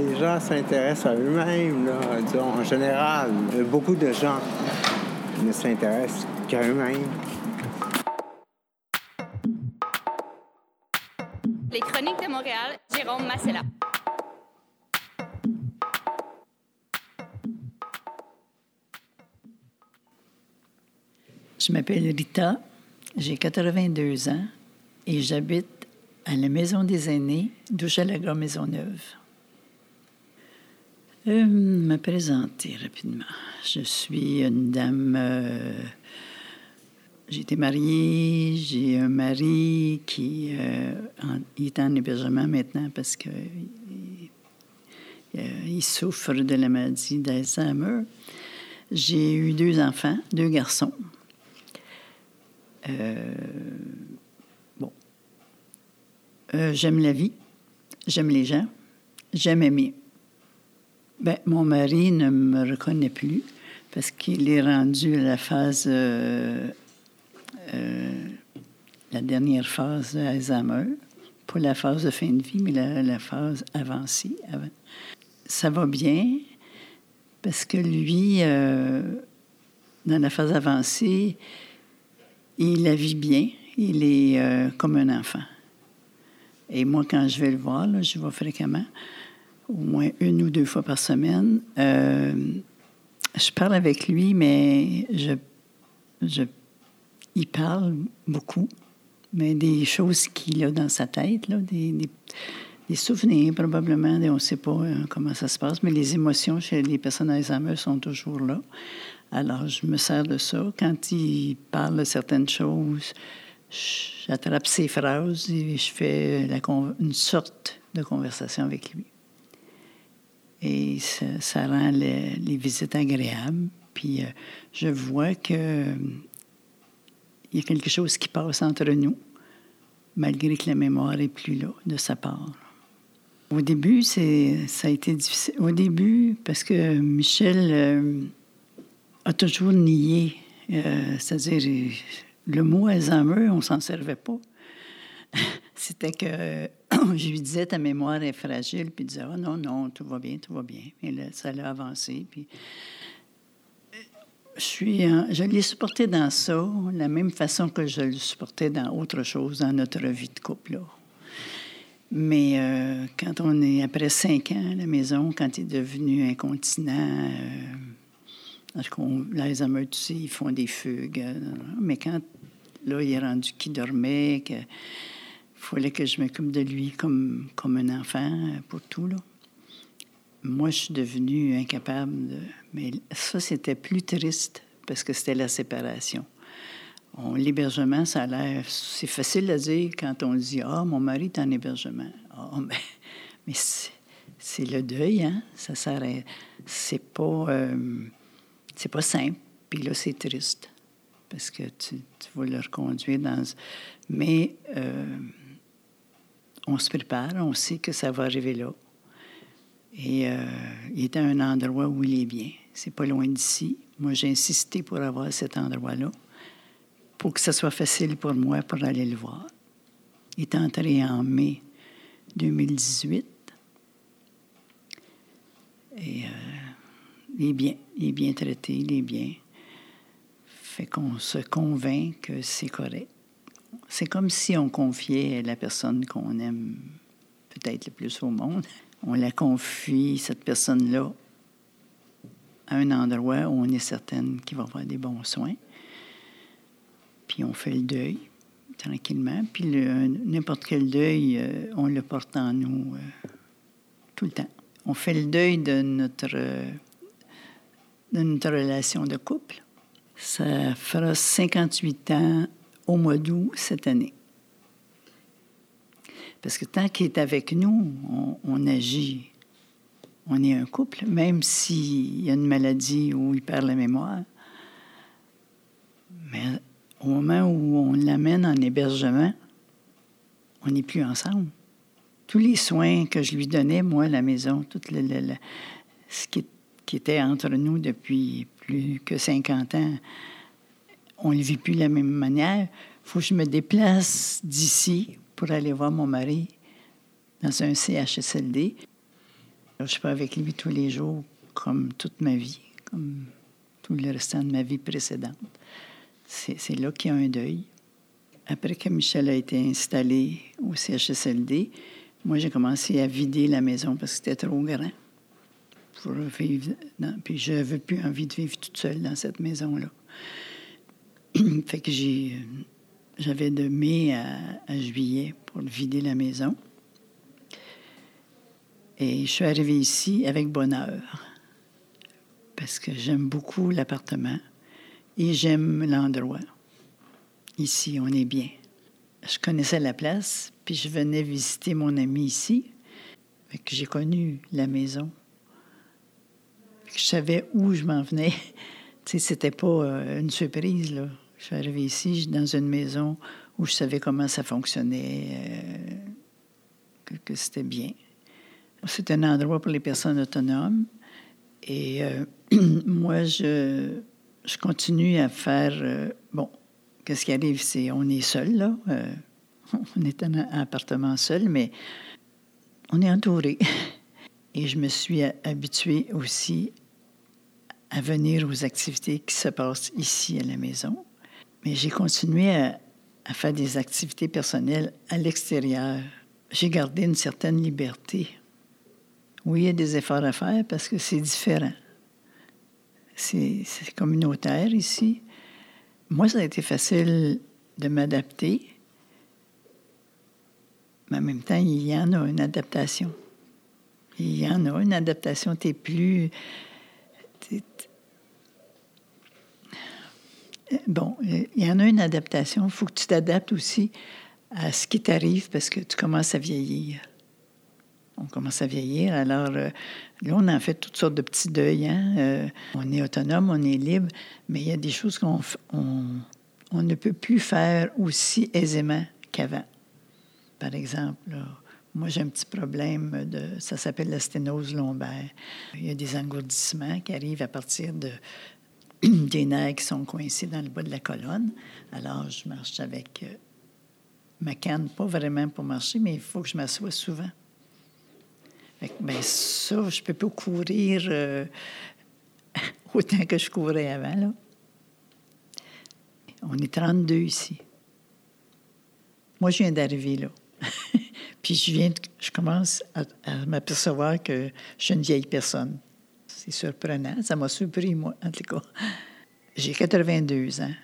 les gens s'intéressent à eux-mêmes, en général. Beaucoup de gens ne s'intéressent qu'à eux-mêmes. Les Chroniques de Montréal, Jérôme Massella. Je m'appelle Rita, j'ai 82 ans et j'habite à la Maison des aînés d'Hochelaga Maisonneuve. Euh, me présenter rapidement. Je suis une dame. euh, j'ai été mariée, j'ai un mari qui euh, est en hébergement maintenant parce que il, euh, il souffre de la maladie d'Alzheimer. J'ai eu deux enfants, deux garçons. Bon. J'aime la vie, j'aime les gens, j'aime aimer. Ben, mon mari ne me reconnaît plus parce qu'il est rendu à la phase, euh, euh, la dernière phase d'Alzheimer. Pas la phase de fin de vie, mais la, phase avancée. Ça va bien parce que lui, euh, dans la phase avancée, il la vit bien. Il est comme un enfant. Et moi, quand je vais le voir, là, je vais fréquemment, au moins une ou deux fois par semaine. euh, je parle avec lui, mais il parle beaucoup, mais des choses qu'il a dans sa tête, des, souvenirs probablement, on ne sait pas euh, comment ça se passe, mais les émotions chez les personnes Alzheimer sont toujours là. Alors, je me sers de ça. Quand il parle de certaines choses, j'attrape ses phrases et je fais une sorte de conversation avec lui. Et ça, rend les, visites agréables. Puis euh, je vois que y a quelque chose qui passe entre nous, malgré que la mémoire est plus là de sa part. Au début, ça a été difficile. Au début, parce que Michel euh, a toujours nié, euh, c'est-à-dire le mot Alzheimer, on s'en servait pas. C'était que je lui disais ta mémoire est fragile, puis il disait ah non non tout va bien tout va bien. Et ça l'a avancé, puis euh, je suis, en- je l'ai supporté dans ça, la même façon que je le supportais dans autre chose dans notre vie de couple. Mais euh, quand on est après cinq ans à la maison, quand il est devenu incontinent, euh, parce qu'on, tu sais, ils font des fugues. euh, mais quand, là, il est rendu qu'il dormait, que fallait que je m'occupe de lui comme, comme un enfant pour tout, là. Moi, je suis devenue incapable de... Mais ça, c'était plus triste parce que c'était la séparation. On- L'hébergement, ça a l'air... C'est facile à dire quand on dit « Ah, mon mari est en hébergement. Ah, mais c'est le deuil, hein? Ça à- C'est pas... euh, c'est pas simple. Puis là, c'est triste parce que tu, tu vas le reconduire dans... Mais euh, on se prépare, on sait que ça va arriver là. Et euh, il est à un endroit où il est bien. C'est pas loin d'ici. Moi, j'ai insisté pour avoir cet endroit-là, pour que ça soit facile pour moi pour aller le voir. Il est entré en mai 2018. Et euh, il est bien, il est bien traité, il est bien. Fait qu'on se convainc que c'est correct. C'est comme si on confiait la personne qu'on aime peut-être le plus au monde. On la confie, cette personne-là, à un endroit où on est certaine qu'il va avoir des bons soins. Puis on fait le deuil tranquillement. Puis n'importe quel deuil, euh, on le porte en nous euh, tout le temps. On fait le deuil de notre, de notre relation de couple. Ça fera 58 ans au mois d'août cette année. Parce que tant qu'il est avec nous, on, agit. On est un couple, même s'il y a une maladie où il perd la mémoire. Mais au moment où on l'amène en hébergement, on n'est plus ensemble. Tous les soins que je lui donnais, moi, à la maison, tout ce qui, qui était entre nous depuis plus que 50 ans, on ne le vit plus de la même manière. Il faut que je me déplace d'ici pour aller voir mon mari dans un CHSLD. Je ne suis pas avec lui tous les jours comme toute ma vie, comme tout le restant de ma vie précédente. C'est là qu'il y a un deuil. Après que Michel a été installé au CHSLD, moi, j'ai commencé à vider la maison parce que c'était trop grand puis je n'avais plus envie de vivre toute seule dans cette maison-là. fait que j'ai, j'avais de mai à, juillet pour vider la maison. Et je suis arrivée ici avec bonheur parce que j'aime beaucoup l'appartement et j'aime l'endroit. Ici, on est bien. Je connaissais la place, puis je venais visiter mon ami ici. que j'ai connu la maison. je savais où je m'en venais. tu sais, c'était pas euh, une surprise, là. Je suis arrivée ici dans une maison où je savais comment ça fonctionnait, euh, que, c'était bien. C'est un endroit pour les personnes autonomes. Et euh, moi, je, continue à faire. bon, qu'est-ce qui arrive, c'est on est seul, là. on est un appartement seul, mais on est entouré. Et je me suis habituée aussi à venir aux activités qui se passent ici à la maison. Mais j'ai continué à, faire des activités personnelles à l'extérieur. J'ai gardé une certaine liberté. Oui, il y a des efforts à faire parce que c'est différent. C'est communautaire ici. Moi, ça a été facile de m'adapter mais en même temps, il y en a une adaptation. Il y en a une adaptation. Tu es plus. Bon, il y en a une adaptation. Il faut que tu t'adaptes aussi à ce qui t'arrive parce que tu commences à vieillir. On commence à vieillir. Alors, euh, là, on en fait toutes sortes de petits deuils. Hein. Euh, on est autonome, on est libre, mais il y a des choses qu'on on ne peut plus faire aussi aisément qu'avant par exemple. Moi, j'ai un petit problème de. Ça s'appelle la sténose lombaire. Il y a des engourdissements qui arrivent à partir de des nerfs qui sont coincés dans le bas de la colonne. Alors, je marche avec euh, ma canne, pas vraiment pour marcher, mais il faut que je m'assoie souvent. bien, ça, je peux pas courir euh, autant que je courais avant. Là. On est 32 ici. Moi, je viens d'arriver là. Puis je viens, je commence à, m'apercevoir que je suis une vieille personne. Surprenant. Ça m'a surpris, moi, en tout cas. J'ai 82 ans.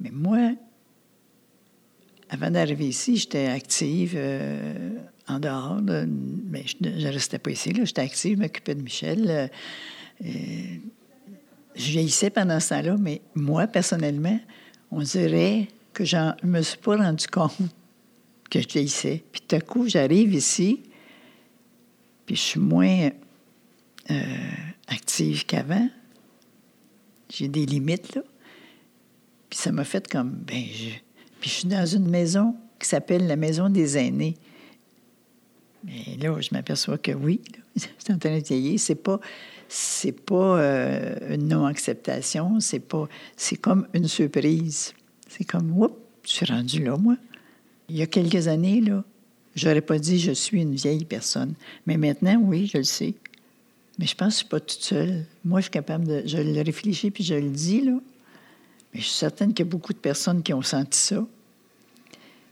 Mais moi, avant d'arriver ici, j'étais active euh, en dehors. mais je ne restais pas ici. J'étais active, je m'occupais de Michel. Euh, je vieillissais pendant ce temps-là, mais moi, personnellement, on dirait que je ne me suis pas rendu compte que je vieillissais. Puis tout à coup, j'arrive ici, puis je suis moins euh, active qu'avant. J'ai des limites, là. Puis ça m'a fait comme, ben, je... Puis je suis dans une maison qui s'appelle la Maison des aînés. Mais là, je m'aperçois que oui, c'est en train de vieillir. C'est pas, c'est pas euh, une non-acceptation, c'est pas, c'est comme une surprise. C'est comme, oups, je suis rendu là, moi. Il y a quelques années, là, j'aurais pas dit je suis une vieille personne. Mais maintenant, oui, je le sais. Mais je pense que je suis pas toute seule. Moi, je suis capable de. Je le réfléchis puis je le dis, là. Mais je suis certaine qu'il y a beaucoup de personnes qui ont senti ça.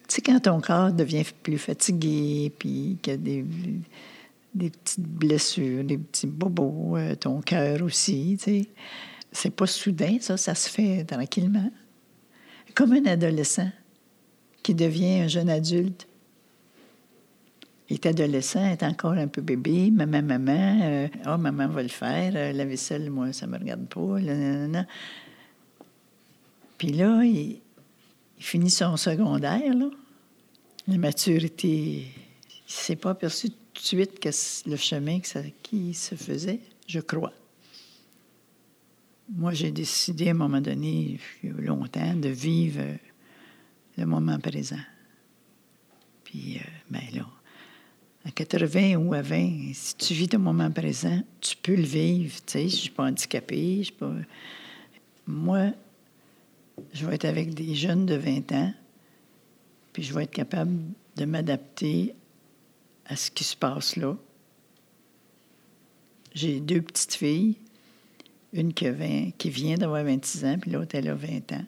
Tu sais, quand ton corps devient plus fatigué, puis qu'il y a des, petites blessures, des petits bobos, euh, ton cœur aussi, tu sais. C'est pas soudain, ça, ça se fait tranquillement. Comme un adolescent qui devient un jeune adulte. Il est adolescent, est encore un peu bébé, maman, maman, euh, oh, maman va le faire, euh, la vaisselle, moi, ça me regarde pas, là, Puis là, il, finit son secondaire, là. La maturité, il s'est pas aperçu tout de suite que le chemin qui se faisait, je crois. Moi, j'ai décidé à un moment donné, il longtemps, de vivre le moment présent. Puis, euh, ben là, à 80 ou à 20, si tu vis ton moment présent, tu peux le vivre. Tu sais, je suis pas handicapée. Je suis pas... Moi, je vais être avec des jeunes de 20 ans, puis je vais être capable de m'adapter à ce qui se passe là. J'ai deux petites filles, une qui, a 20 qui vient d'avoir 26 ans, puis l'autre, elle a 20 ans.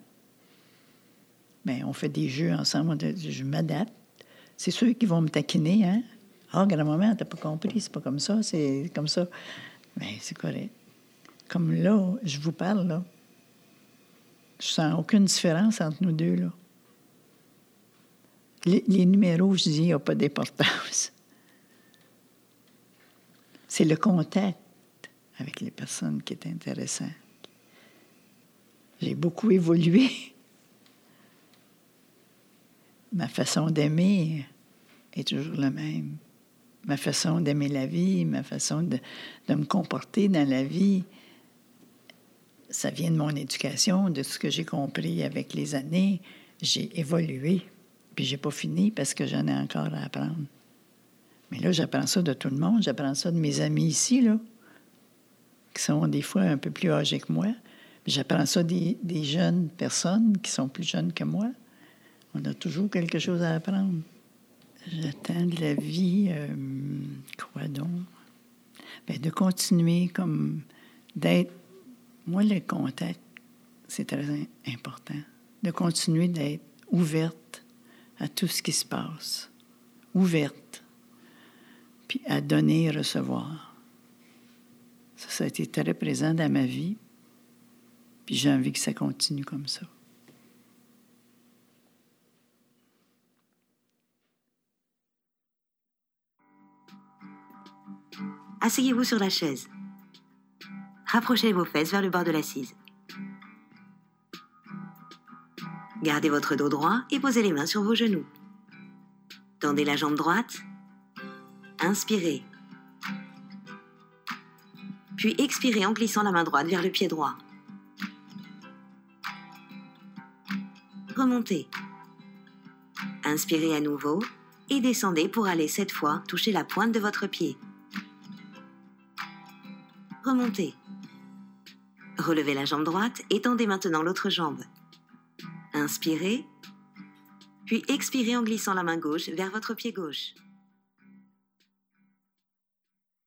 Bien, on fait des jeux ensemble, je m'adapte. C'est ceux qui vont me taquiner, hein? Ah, grand-maman, t'as pas compris, c'est pas comme ça, c'est comme ça. Mais c'est correct. Comme là, je vous parle, là. Je sens aucune différence entre nous deux, là. Les, les numéros, je dis, il n'y a pas d'importance. C'est le contact avec les personnes qui est intéressant. J'ai beaucoup évolué. Ma façon d'aimer est toujours la même. Ma façon d'aimer la vie, ma façon de, me comporter dans la vie, ça vient de mon éducation, de ce que j'ai compris avec les années. J'ai évolué, puis j'ai pas fini parce que j'en ai encore à apprendre. Mais là, j'apprends ça de tout le monde. J'apprends ça de mes amis ici, là, qui sont des fois un peu plus âgés que moi. J'apprends ça des, jeunes personnes qui sont plus jeunes que moi. On a toujours quelque chose à apprendre. J'attends de la vie, euh, quoi donc? Bien, de continuer comme d'être. Moi, le contact, c'est très important. De continuer d'être ouverte à tout ce qui se passe. Ouverte puis à donner et recevoir. Ça, ça a été très présent dans ma vie, puis j'ai envie que ça continue comme ça. Asseyez-vous sur la chaise. Rapprochez vos fesses vers le bord de l'assise. Gardez votre dos droit et posez les mains sur vos genoux. Tendez la jambe droite Inspirez. Puis expirez en glissant la main droite vers le pied droit. Remontez. Inspirez à nouveau et descendez pour aller cette fois toucher la pointe de votre pied. Remontez. Relevez la jambe droite et tendez maintenant l'autre jambe. Inspirez, puis expirez en glissant la main gauche vers votre pied gauche.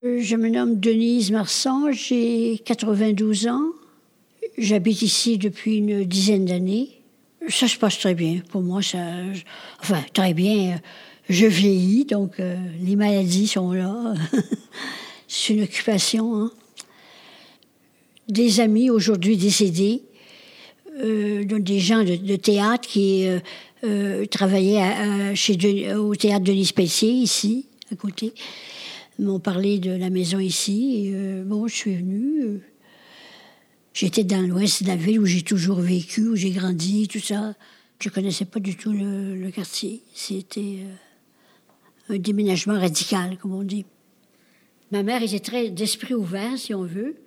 Euh, je me nomme Denise Marsan, j'ai 92 ans. J'habite ici depuis une dizaine d'années. Ça se passe très bien. Pour moi, ça. Enfin, très bien. Je vieillis, donc euh, les maladies sont là. C'est une occupation. Hein. Des amis aujourd'hui décédés, euh, des gens de, théâtre qui euh, euh travaillaient chez au théâtre Denis Pelletier, ici, à côté m'ont parlé de la maison ici. Bon, je suis venue. J'étais dans l'ouest de la ville où j'ai toujours vécu, où j'ai grandi, tout ça. Je connaissais pas du tout le, quartier. C'était un déménagement radical, comme on dit. Ma mère était très d'esprit ouvert, si on veut.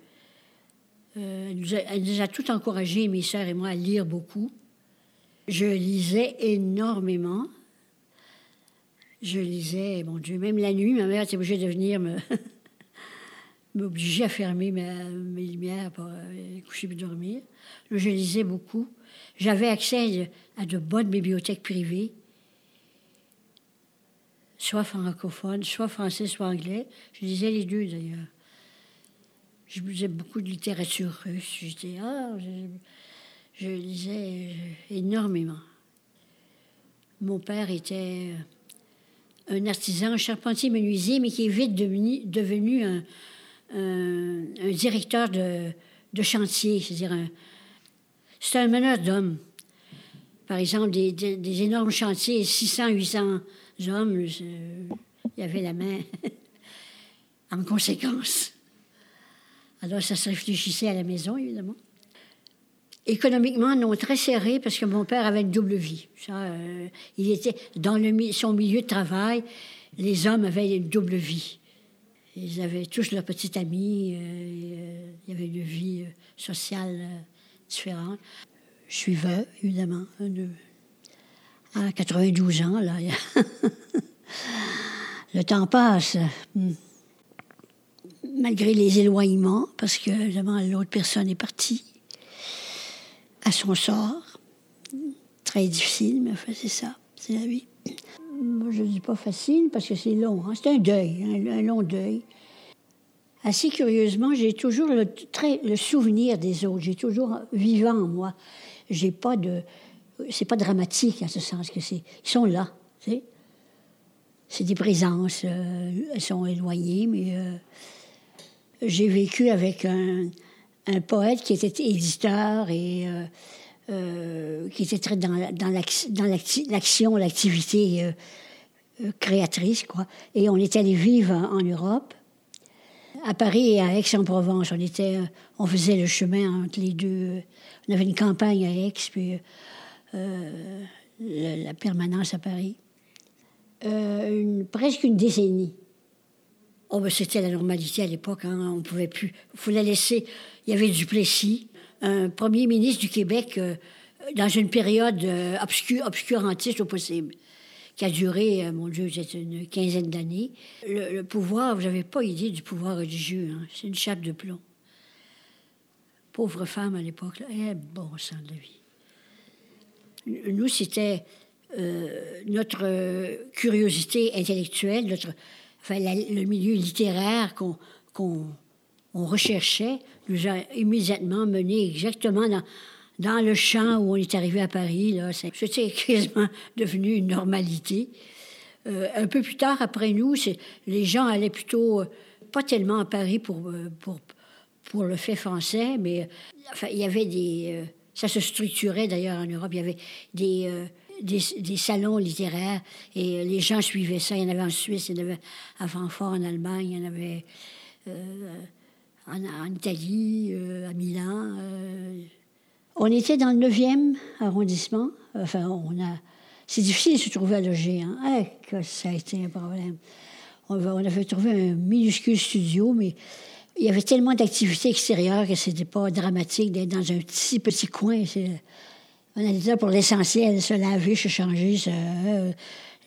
Euh, elle, nous a, tout encouragé, mes sœurs et moi, à lire beaucoup. Je lisais énormément je lisais, mon Dieu, même la nuit, ma mère était obligée de venir me m'obliger à fermer mes lumières pour euh, coucher et dormir. Je lisais beaucoup. J'avais accès à de bonnes bibliothèques privées, soit francophones, soit français, soit anglais. Je lisais les deux d'ailleurs. Je lisais beaucoup de littérature russe. J'étais, ah, je, lisais énormément. Mon père était un artisan, un charpentier menuisier, mais qui est vite devenu, un, un, un, directeur de, chantier, c'est-à-dire c'est un meneur d'hommes. Par exemple, des, énormes chantiers, 600, 800 hommes, il y avait la main en conséquence. Alors, ça se réfléchissait à la maison, évidemment. Économiquement, non, très serré, parce que mon père avait une double vie. Euh, il était dans le, son milieu de travail, les hommes avaient une double vie. Ils avaient tous leurs petits amis, euh, euh, il y avait une vie sociale différente. Je suis veuve, évidemment, de, à 92 ans, là. le temps passe. Hmm. Malgré les éloignements, parce que, évidemment, l'autre personne est partie à son sort. Très difficile, mais enfin, c'est ça, c'est la vie. Moi, je ne dis pas facile parce que c'est long. Hein. C'est un deuil, un, long deuil. Assez curieusement, j'ai toujours le, très, le souvenir des autres. J'ai toujours vivant en moi. J'ai pas de. C'est pas dramatique en ce sens que c'est. Ils sont là, tu sais. C'est des présences. euh, elles sont éloignées, mais euh, j'ai vécu avec un, poète qui était éditeur et euh, euh, qui était très dans, dans l'ac- dans l'acti- l'action, l'activité euh, créatrice, quoi. Et on est allé vivre en, Europe, à Paris et à Aix-en-Provence. On était, on faisait le chemin entre les deux. On avait une campagne à Aix, puis la, permanence à Paris. Presque une décennie. Oh, ben, c'était la normalité à l'époque. Hein. On ne pouvait plus. Il fallait laisser. Il y avait Duplessis, un premier ministre du Québec, euh, dans une période euh, obscur- obscurantiste au possible, qui a duré, euh, mon Dieu, c'est une quinzaine d'années. Le, pouvoir, vous n'avez pas idée du pouvoir religieux. hein. C'est une chape de plomb. Pauvre femme à l'époque. Eh, bon sang de la vie. Nous, c'était euh, notre curiosité intellectuelle, notre, enfin, le milieu littéraire qu'on on recherchait, nous a immédiatement menés exactement dans, dans le champ où on est arrivé à Paris. C'était quasiment devenu une normalité. Euh, un peu plus tard, après nous, les gens allaient plutôt, euh, pas tellement à Paris pour, euh, pour, pour le fait français, mais enfin, il y avait des... ça se structurait d'ailleurs en Europe. Il y avait des, des, salons littéraires et euh, les gens suivaient ça. Il y en avait en Suisse, il y en avait à Francfort, en Allemagne, il y en avait euh, en, Italie, euh, à Milan. On était dans le 9e arrondissement. Enfin, on a... C'est difficile de se trouver à loger. Hein? Eh, ça a été un problème. On, va- on avait trouvé un minuscule studio, mais il y avait tellement d'activités extérieures que c'était pas dramatique d'être dans un petit, petit coin. On était là pour l'essentiel, se laver, se changer, euh,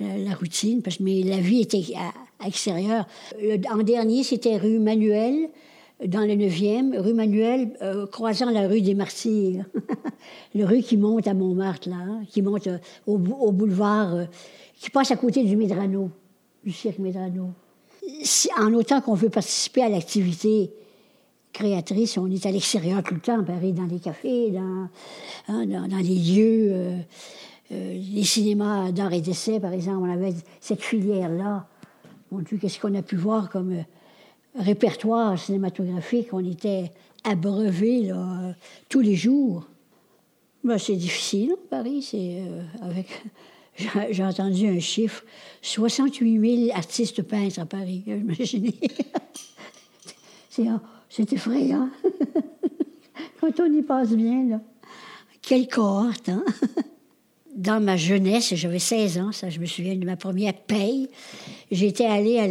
la, la routine, parce, mais la vie était à, extérieure. En dernier, c'était rue Manuel, dans le 9e, rue Manuel, euh, croisant la rue des Martyrs. le rue qui monte à Montmartre, hein, qui monte euh, au, bou- au boulevard, qui passe à côté du Médrano, du cirque Médrano. En autant qu'on veut participer à l'activité créatrice, on est à l'extérieur tout le temps, à Paris, dans les cafés, dans, hein, dans, les lieux, euh, euh, les cinémas d'art et d'essai, par exemple, on avait cette filière-là. Mon Dieu, qu'est-ce qu'on a pu voir comme euh, répertoire cinématographique? On était abreuvés tous les jours. Ben, c'est difficile, hein, Paris. C'est avec. J'ai entendu un chiffre 68 000 artistes peintres à Paris. Imaginez. c'est c'est effrayant. Quand on y passe bien, là. Quelle cohorte, hein? Dans ma jeunesse, j'avais 16 ans, ça, je me souviens de ma première paye. J'étais allée à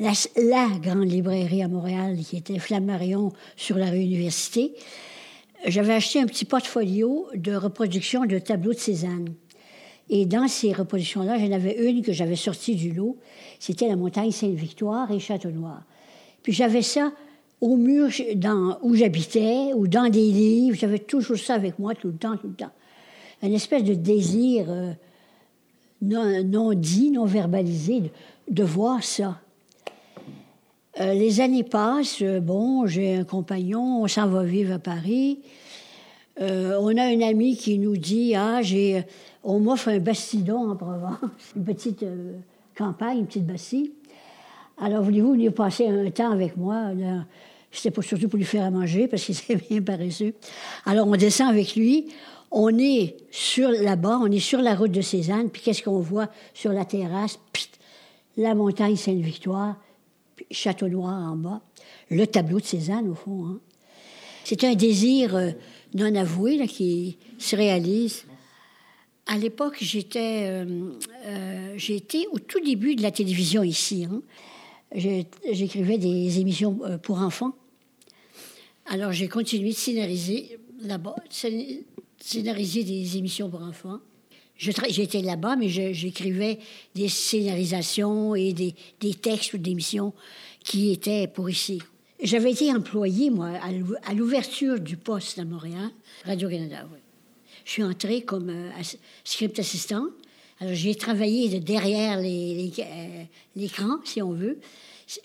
la, grande librairie à Montréal, qui était Flammarion sur la rue Université. J'avais acheté un petit portfolio de reproduction de tableaux de Cézanne. Et dans ces reproductions-là, j'en avais une que j'avais sortie du lot. C'était la montagne Sainte-Victoire et Château-Noir. Puis j'avais ça au mur où j'habitais ou dans des livres. J'avais toujours ça avec moi tout le temps, tout le temps. Une espèce de désir euh, non, dit, non verbalisé, de, voir ça. Euh, les années passent. euh, bon, j'ai un compagnon, on s'en va vivre à Paris. On a un ami qui nous dit Ah, on m'offre un bastidon en Provence, une petite campagne, une petite bastille. Alors, voulez-vous venir passer un temps avec moi? C'était pas surtout pour lui faire à manger parce qu'il était bien paresseux. Alors, on descend avec lui. On est sur là-bas, on est sur la route de Cézanne. Puis qu'est-ce qu'on voit sur la terrasse? Psst, la montagne Sainte-Victoire, puis Château-Noir en bas. Le tableau de Cézanne, au fond. Hein. C'est un désir euh, non avoué qui se réalise. À l'époque, j'étais, euh, euh, j'étais au tout début de la télévision ici. hein. J'écrivais des émissions pour enfants. Alors, j'ai continué de scénariser là-bas, scén- scénariser des émissions pour enfants. J'étais là-bas, mais j'écrivais des scénarisations et des, des textes d'émissions qui étaient pour ici. J'avais été employée, moi, à l'ou- à l'ouverture du poste à Montréal, Radio-Canada. Je suis entrée comme euh, script assistant. Alors, j'ai travaillé de derrière les- les- euh, l'écran, si on veut.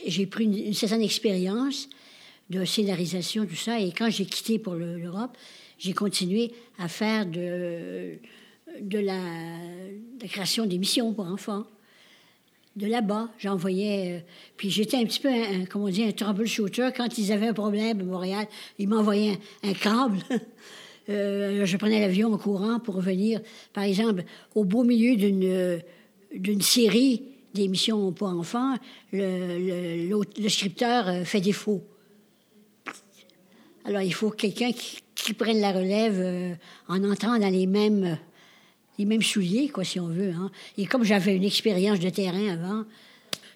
j'ai pris une certaine expérience de scénarisation, tout ça. Et quand j'ai quitté pour le- l'Europe, j'ai continué à faire de, la, création d'émissions pour enfants. De là-bas, j'envoyais. euh, puis j'étais un petit peu, un, comment troubleshooter. Quand ils avaient un problème à Montréal, ils m'envoyaient un, un câble. Euh, je prenais l'avion en courant pour venir, par exemple, au beau milieu d'une euh, série d'émissions pour enfants, le, scripteur fait défaut. Alors, il faut quelqu'un qui, prenne la relève euh, en entrant dans les mêmes, les mêmes souliers, quoi, si on veut. hein. Et comme j'avais une expérience de terrain avant,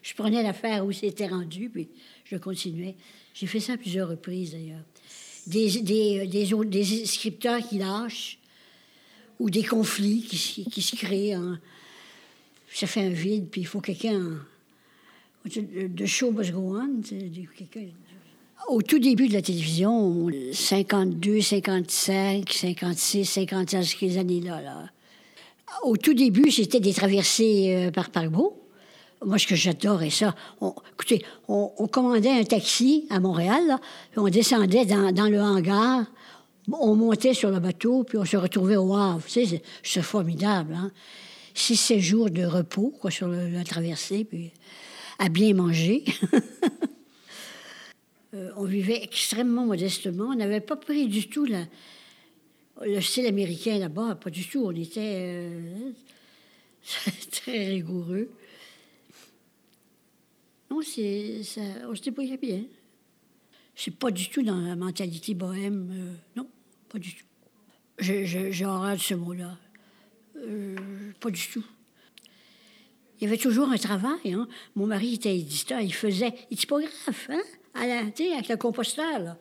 je prenais l'affaire où c'était rendu, puis je continuais. J'ai fait ça à plusieurs reprises, d'ailleurs. Des, des, des scripteurs qui lâchent, ou des conflits qui, qui se créent. hein. Ça fait un vide, puis il faut quelqu'un... De show must go on. quelqu'un- au tout début de la télévision, 52, 55, 56, 57, ces années-là. Là. Au tout début, c'était des traversées euh, par paquebot. Moi, ce que j'adorais ça, on, écoutez, on, commandait un taxi à Montréal, on descendait dans, le hangar, on montait sur le bateau, puis on se retrouvait au Havre. C'est- formidable, hein? Six, sept jours de repos, sur la traversée, puis à bien manger. Euh, on vivait extrêmement modestement. On n'avait pas pris du tout le style américain là-bas, pas du tout. On était euh, très rigoureux. Non, c'est, ça, on se débrouillait bien. C'est pas du tout dans la mentalité bohème. euh, non, pas du tout. Je- je- J'ai ce mot-là. Pas du tout. Il y avait toujours un travail. Hein. Mon mari était éditeur, il faisait, il typographe, hein, avec le composteur. là.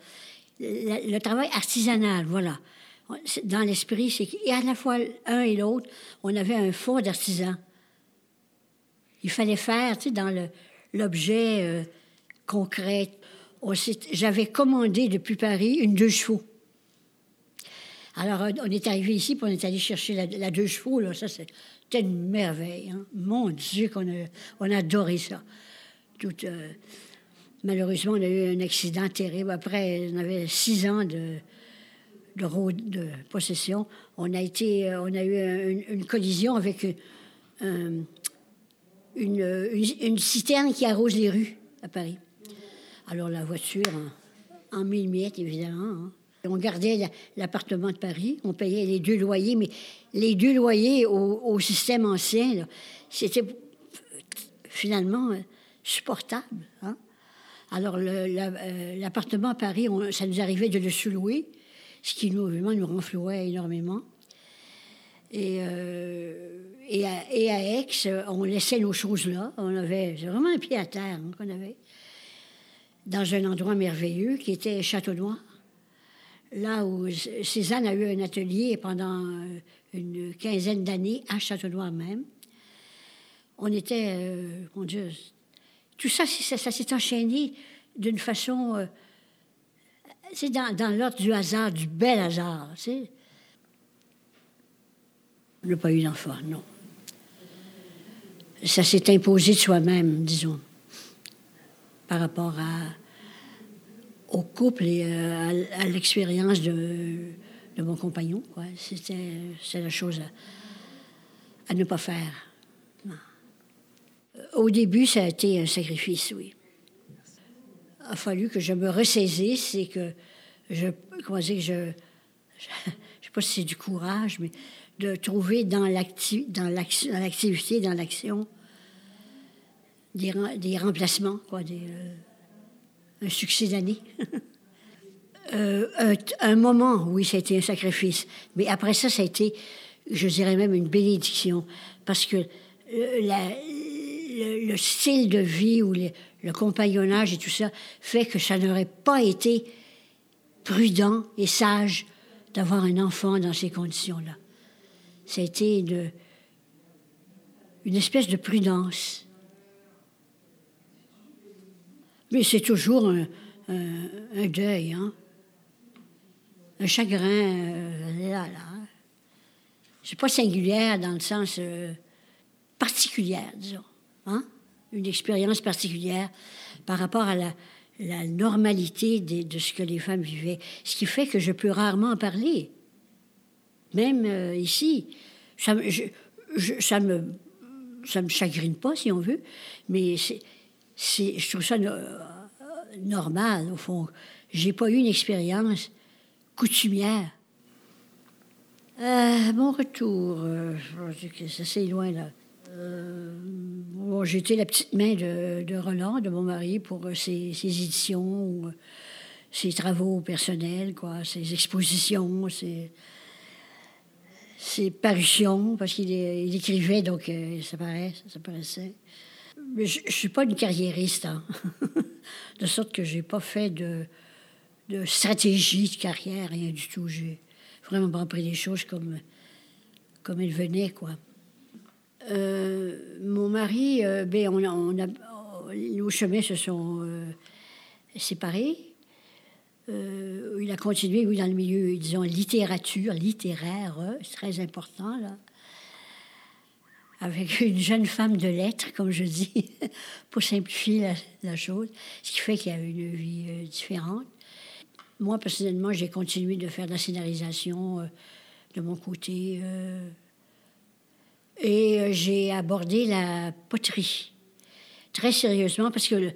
Le, travail artisanal, voilà. Dans l'esprit, c'est qu'à la fois l'un et l'autre, on avait un fond d'artisan. Il fallait faire, tu sais, dans l'objet euh, concret. J'avais commandé depuis Paris une deux chevaux. Alors, on est arrivé ici, puis on est allé chercher la, deux chevaux. Ça, c'était une merveille. hein. Mon Dieu, qu'on a, on a adoré ça. Tout, euh, malheureusement, on a eu un accident terrible. Après, on avait six ans de, de, de possession. On a, euh, eu un- une, collision avec un- une, citerne qui arrose les rues à Paris. Alors, la voiture en, en mille miettes, évidemment. hein. On gardait la- l'appartement de Paris, on payait les deux loyers, mais les deux loyers au, système ancien, c'était finalement euh, supportable. hein. Alors, euh, l'appartement à Paris, ça nous arrivait de le sous-louer, ce qui nous, vraiment, nous renflouait énormément. Et, euh, et, à, Aix, on laissait nos choses là. On avait vraiment un pied à terre hein, qu'on avait. Dans un endroit merveilleux qui était Château-Noir. Là où Cézanne a eu un atelier pendant euh, une quinzaine d'années à Château-Noir même. On était, mon Dieu, tout ça, c'est- ça, s'est enchaîné d'une façon. euh, c'est dans, l'ordre du hasard, du bel hasard. sais. Je n'ai pas eu d'enfant, non. Ça s'est imposé de soi-même, disons, par rapport au couple et euh, à, l'expérience de, mon compagnon. quoi. C'était c'est la chose à ne pas faire. Au début, ça a été un sacrifice, oui. Il a fallu que je me ressaisisse et que je, comment dire, je, je sais pas si c'est du courage, mais de trouver dans l'acti- dans l'acti- dans l'activité, dans l'action, des, rem- des remplacements, quoi, des, euh, un succès d'année. Euh, un, un moment, oui, ça a été un sacrifice. Mais après ça, ça a été, je dirais même, une bénédiction. Parce que euh, la- le, le style de vie ou le, compagnonnage et tout ça fait que ça n'aurait pas été prudent et sage d'avoir un enfant dans ces conditions-là. Ça a été une, espèce de prudence. Mais c'est toujours un, deuil, hein? un chagrin euh, là, là. C'est pas singulière dans le sens euh, particulière, disons. Hein? une expérience particulière par rapport à la, normalité de, ce que les femmes vivaient. Ce qui fait que je peux rarement en parler. Même euh, ici. Ça, je, ça me ça me chagrine pas, si on veut, mais c'est, je trouve ça normal, au fond. J'ai pas eu une expérience coutumière. Euh, mon retour, euh, c'est assez loin, là. Euh, la petite main de, Roland, de mon mari, pour ses, ses éditions, ses travaux personnels, quoi, ses expositions, ses parutions, parce qu'il il écrivait, donc euh, ça, paraît, ça paraissait. Mais je ne suis pas une carriériste, hein. de sorte que j'ai pas fait de, de, stratégie de carrière, rien du tout. J'ai vraiment pris les choses comme, comme elles venaient, quoi. Euh, mon mari, euh, ben, on nos chemins se sont euh, séparés. Euh, il a continué, oui, dans le milieu, disons, littérature, littéraire, euh, c'est très important, là. Avec une jeune femme de lettres, comme je dis, pour simplifier la, chose, ce qui fait qu'il y a une vie euh, différente. Moi, personnellement, j'ai continué de faire de la scénarisation euh, de mon côté. Euh, et j'ai abordé la poterie très sérieusement parce que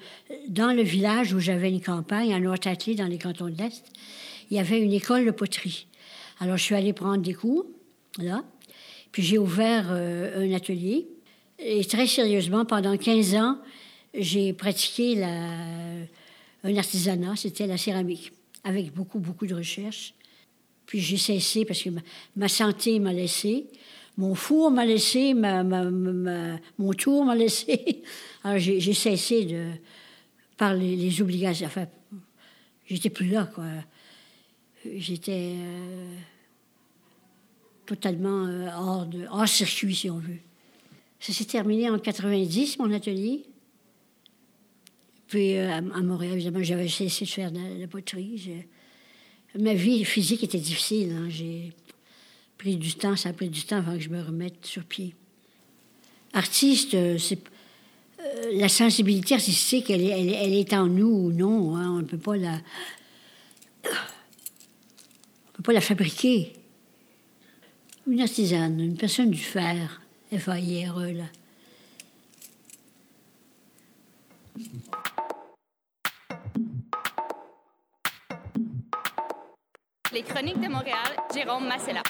dans le village où j'avais une campagne, à Noirtâtlé, dans les cantons de l'Est, il y avait une école de poterie. Alors, je suis allée prendre des cours, là. Puis j'ai ouvert euh, un atelier. Et très sérieusement, pendant 15 ans, j'ai pratiqué un artisanat, c'était la céramique, avec beaucoup, beaucoup de recherches. Puis j'ai cessé parce que ma, ma santé m'a laissé. Mon four m'a laissé, mon tour m'a laissé. Alors j'ai cessé de, par les, obligations. Enfin, j'étais plus là, quoi. J'étais euh, totalement euh, hors, de, hors circuit, si on veut. Ça s'est terminé en 90, mon atelier. Puis euh, à, Montréal, évidemment, j'avais cessé de faire de la, de la poterie. Ma vie physique était difficile. Hein. J'ai pris du temps, ça a pris du temps avant que je me remette sur pied. Artiste, euh, c'est euh, la sensibilité artistique, elle, est en nous ou non. Hein, on ne peut pas la, on peut pas la fabriquer. Une artisane, une personne du fer, F-A-I-R-E, là. Les Chroniques de Montréal, Jérôme Massella.